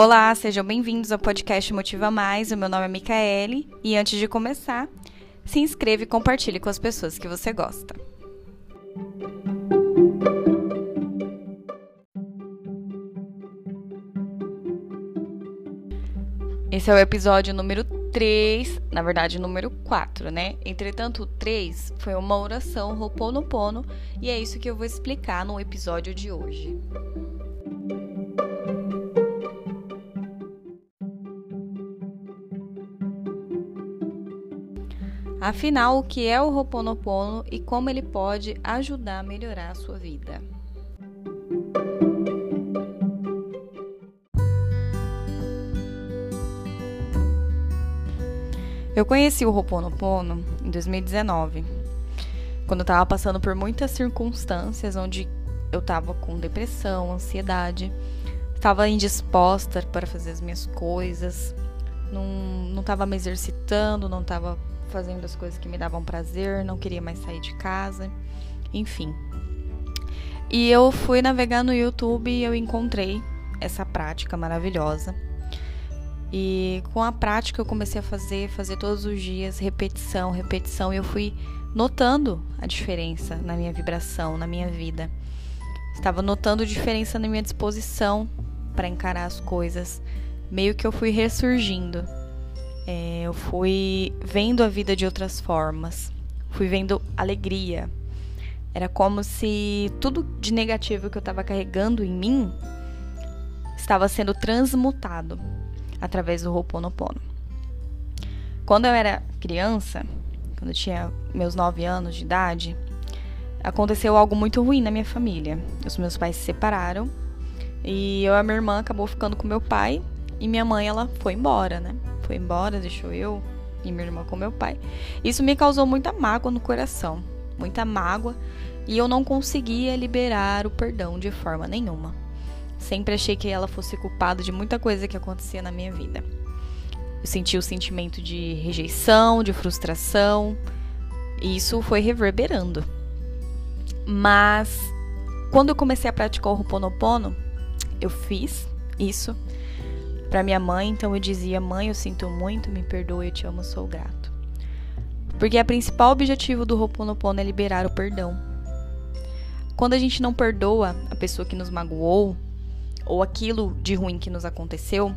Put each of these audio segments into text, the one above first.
Olá, sejam bem-vindos ao podcast Motiva Mais. O meu nome é Micaele e antes de começar, se inscreva e compartilhe com as pessoas que você gosta. Esse é o episódio número 3, na verdade, número 4, né? Entretanto, o 3 foi uma oração Ho'oponopono e é isso que eu vou explicar no episódio de hoje. Afinal, o que é o Ho'oponopono e como ele pode ajudar a melhorar a sua vida? Eu conheci o Ho'oponopono em 2019, quando eu estava passando por muitas circunstâncias onde eu estava com depressão, ansiedade, estava indisposta para fazer as minhas coisas, não estava me exercitando, não estava fazendo as coisas que me davam prazer, não queria mais sair de casa, enfim. E eu fui navegar no YouTube e eu encontrei essa prática maravilhosa. E com a prática eu comecei a fazer, fazer todos os dias, repetição, repetição, e eu fui notando a diferença na minha vibração, na minha vida. Estava notando diferença na minha disposição para encarar as coisas. Meio que eu fui ressurgindo é, eu fui vendo a vida de outras formas, fui vendo alegria. Era como se tudo de negativo que eu estava carregando em mim estava sendo transmutado através do Ho'oponopono. Quando eu era criança, quando eu tinha meus 9 anos de idade, aconteceu algo muito ruim na minha família. Os meus pais se separaram e eu e a minha irmã acabou ficando com meu pai e minha mãe ela foi embora, né? Foi embora, deixou eu e minha irmã com meu pai. Isso me causou muita mágoa no coração, muita mágoa, e eu não conseguia liberar o perdão de forma nenhuma. Sempre achei que ela fosse culpada de muita coisa que acontecia na minha vida. Eu senti o sentimento de rejeição, de frustração, e isso foi reverberando. Mas quando eu comecei a praticar o Ho'oponopono, eu fiz isso para minha mãe, então eu dizia: Mãe, eu sinto muito, me perdoe, eu te amo, sou grato. Porque o principal objetivo do Ho'oponopono é liberar o perdão. Quando a gente não perdoa a pessoa que nos magoou, ou aquilo de ruim que nos aconteceu,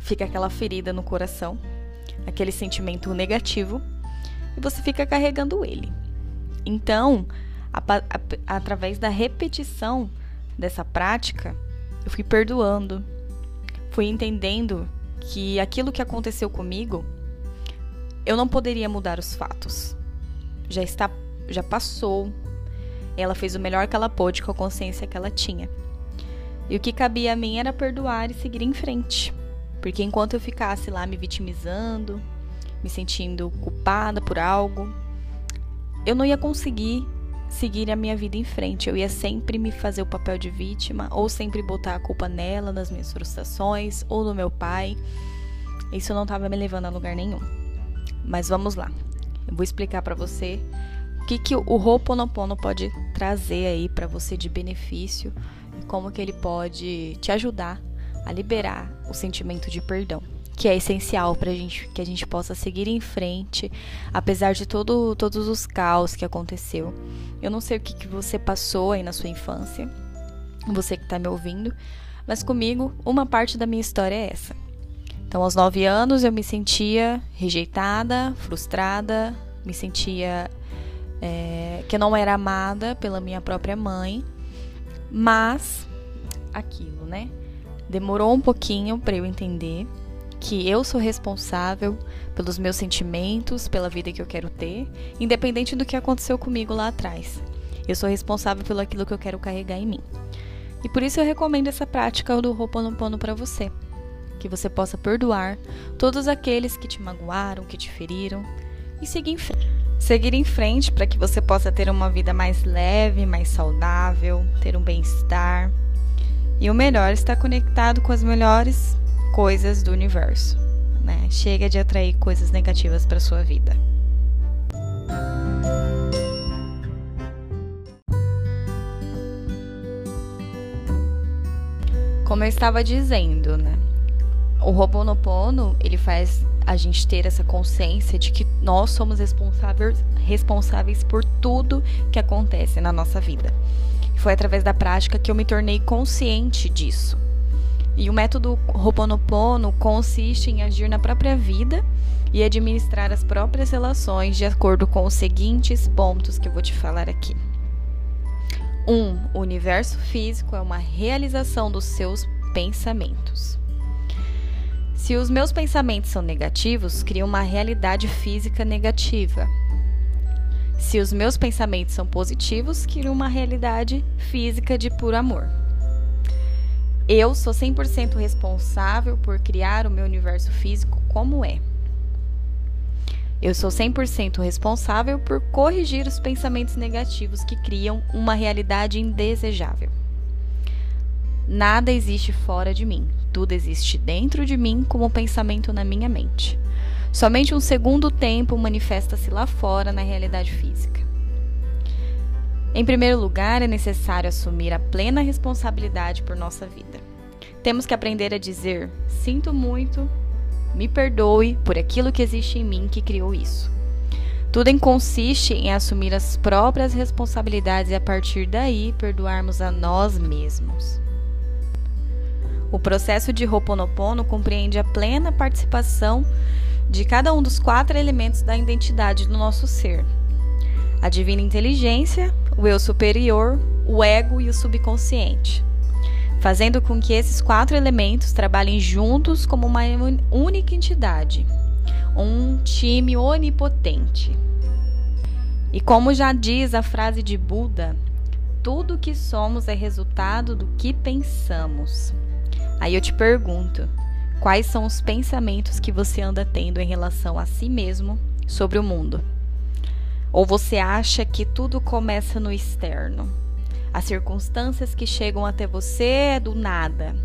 fica aquela ferida no coração, aquele sentimento negativo, e você fica carregando ele. Então, a, a, através da repetição dessa prática, eu fui perdoando, fui entendendo que aquilo que aconteceu comigo, eu não poderia mudar os fatos. Já está, já passou. Ela fez o melhor que ela pôde com a consciência que ela tinha. E o que cabia a mim era perdoar e seguir em frente. Porque enquanto eu ficasse lá me vitimizando, me sentindo culpada por algo, eu não ia conseguir seguir a minha vida em frente. Eu ia sempre me fazer o papel de vítima, ou sempre botar a culpa nela, nas minhas frustrações, ou no meu pai. Isso não estava me levando a lugar nenhum. Mas vamos lá. Eu vou explicar para você o que, que o Ho'oponopono pode trazer aí para você de benefício e como que ele pode te ajudar a liberar o sentimento de perdão que é essencial para gente que a gente possa seguir em frente, apesar de todo, todos os caos que aconteceu. Eu não sei o que, que você passou aí na sua infância, você que está me ouvindo, mas comigo uma parte da minha história é essa. Então, aos nove anos eu me sentia rejeitada, frustrada, me sentia é, que não era amada pela minha própria mãe, mas aquilo, né? Demorou um pouquinho para eu entender que eu sou responsável pelos meus sentimentos, pela vida que eu quero ter, independente do que aconteceu comigo lá atrás. Eu sou responsável pelo aquilo que eu quero carregar em mim. E por isso eu recomendo essa prática do Ho'oponopono para você, que você possa perdoar todos aqueles que te magoaram, que te feriram e seguir em frente. Seguir em frente para que você possa ter uma vida mais leve, mais saudável, ter um bem-estar. E o melhor, estar conectado com as melhores coisas do universo. Né? Chega de atrair coisas negativas para sua vida. Como eu estava dizendo, né? O Ho'oponopono, ele faz a gente ter essa consciência de que nós somos responsáveis, responsáveis por tudo que acontece na nossa vida. Foi através da prática que eu me tornei consciente disso. E o método Ho'oponopono consiste em agir na própria vida e administrar as próprias relações de acordo com os seguintes pontos que eu vou te falar aqui. 1. Um, o universo físico é uma realização dos seus pensamentos. Se os meus pensamentos são negativos, crio uma realidade física negativa. Se os meus pensamentos são positivos, crio uma realidade física de puro amor. Eu sou 100% responsável por criar o meu universo físico como é. Eu sou 100% responsável por corrigir os pensamentos negativos que criam uma realidade indesejável. Nada existe fora de mim, tudo existe dentro de mim como pensamento na minha mente. Somente um segundo tempo manifesta-se lá fora na realidade física. Em primeiro lugar, é necessário assumir a plena responsabilidade por nossa vida. Temos que aprender a dizer: sinto muito, me perdoe por aquilo que existe em mim que criou isso. Tudo consiste em assumir as próprias responsabilidades e a partir daí perdoarmos a nós mesmos. O processo de Ho'oponopono compreende a plena participação de cada um dos quatro elementos da identidade do nosso ser: a divina inteligência, o eu superior, o ego e o subconsciente fazendo com que esses quatro elementos trabalhem juntos como uma única entidade, um time onipotente. E como já diz a frase de Buda, tudo o que somos é resultado do que pensamos. Aí eu te pergunto, quais são os pensamentos que você anda tendo em relação a si mesmo sobre o mundo? Ou você acha que tudo começa no externo? As circunstâncias que chegam até você é do nada.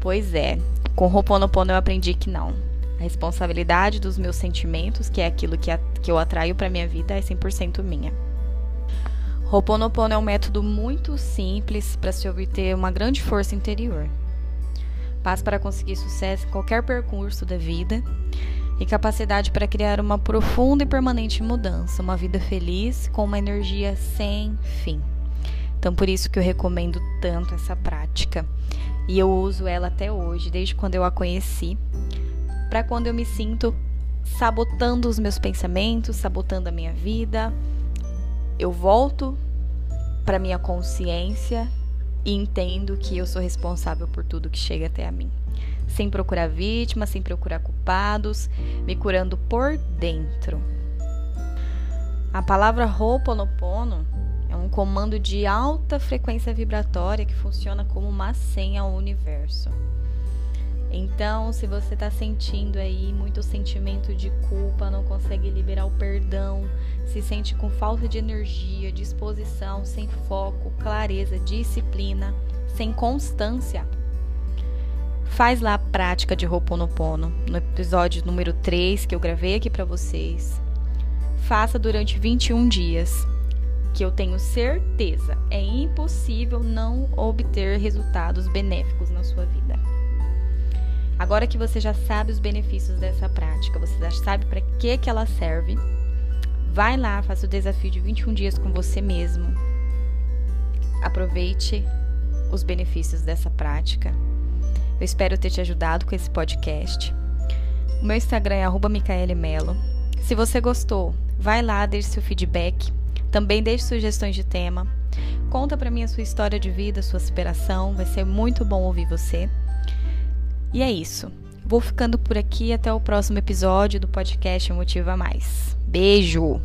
Pois é, com Ho'oponopono eu aprendi que não. A responsabilidade dos meus sentimentos, que é aquilo que, a, que eu atraio para minha vida, é 100% minha. Ho'oponopono é um método muito simples para se obter uma grande força interior. Paz para conseguir sucesso em qualquer percurso da vida e capacidade para criar uma profunda e permanente mudança, uma vida feliz com uma energia sem fim. Então, por isso que eu recomendo tanto essa prática. E eu uso ela até hoje, desde quando eu a conheci, para quando eu me sinto sabotando os meus pensamentos, sabotando a minha vida, eu volto para minha consciência e entendo que eu sou responsável por tudo que chega até a mim. Sem procurar vítimas, sem procurar culpados, me curando por dentro. A palavra Ho'oponopono é um comando de alta frequência vibratória que funciona como uma senha ao universo. Então, se você está sentindo aí muito sentimento de culpa, não consegue liberar o perdão, se sente com falta de energia, disposição, sem foco, clareza, disciplina, sem constância, faz lá a prática de Ho'oponopono no episódio número 3 que eu gravei aqui para vocês. Faça durante 21 dias que eu tenho certeza é impossível não obter resultados benéficos na sua vida. Agora que você já sabe os benefícios dessa prática, você já sabe para que que ela serve, vai lá, faça o desafio de 21 dias com você mesmo. Aproveite os benefícios dessa prática. Eu espero ter te ajudado com esse podcast. O meu Instagram é @micaelemelo. Se você gostou, vai lá, deixe seu feedback também deixe sugestões de tema. Conta para mim a sua história de vida, sua superação. Vai ser muito bom ouvir você. E é isso. Vou ficando por aqui até o próximo episódio do podcast Motiva Mais. Beijo!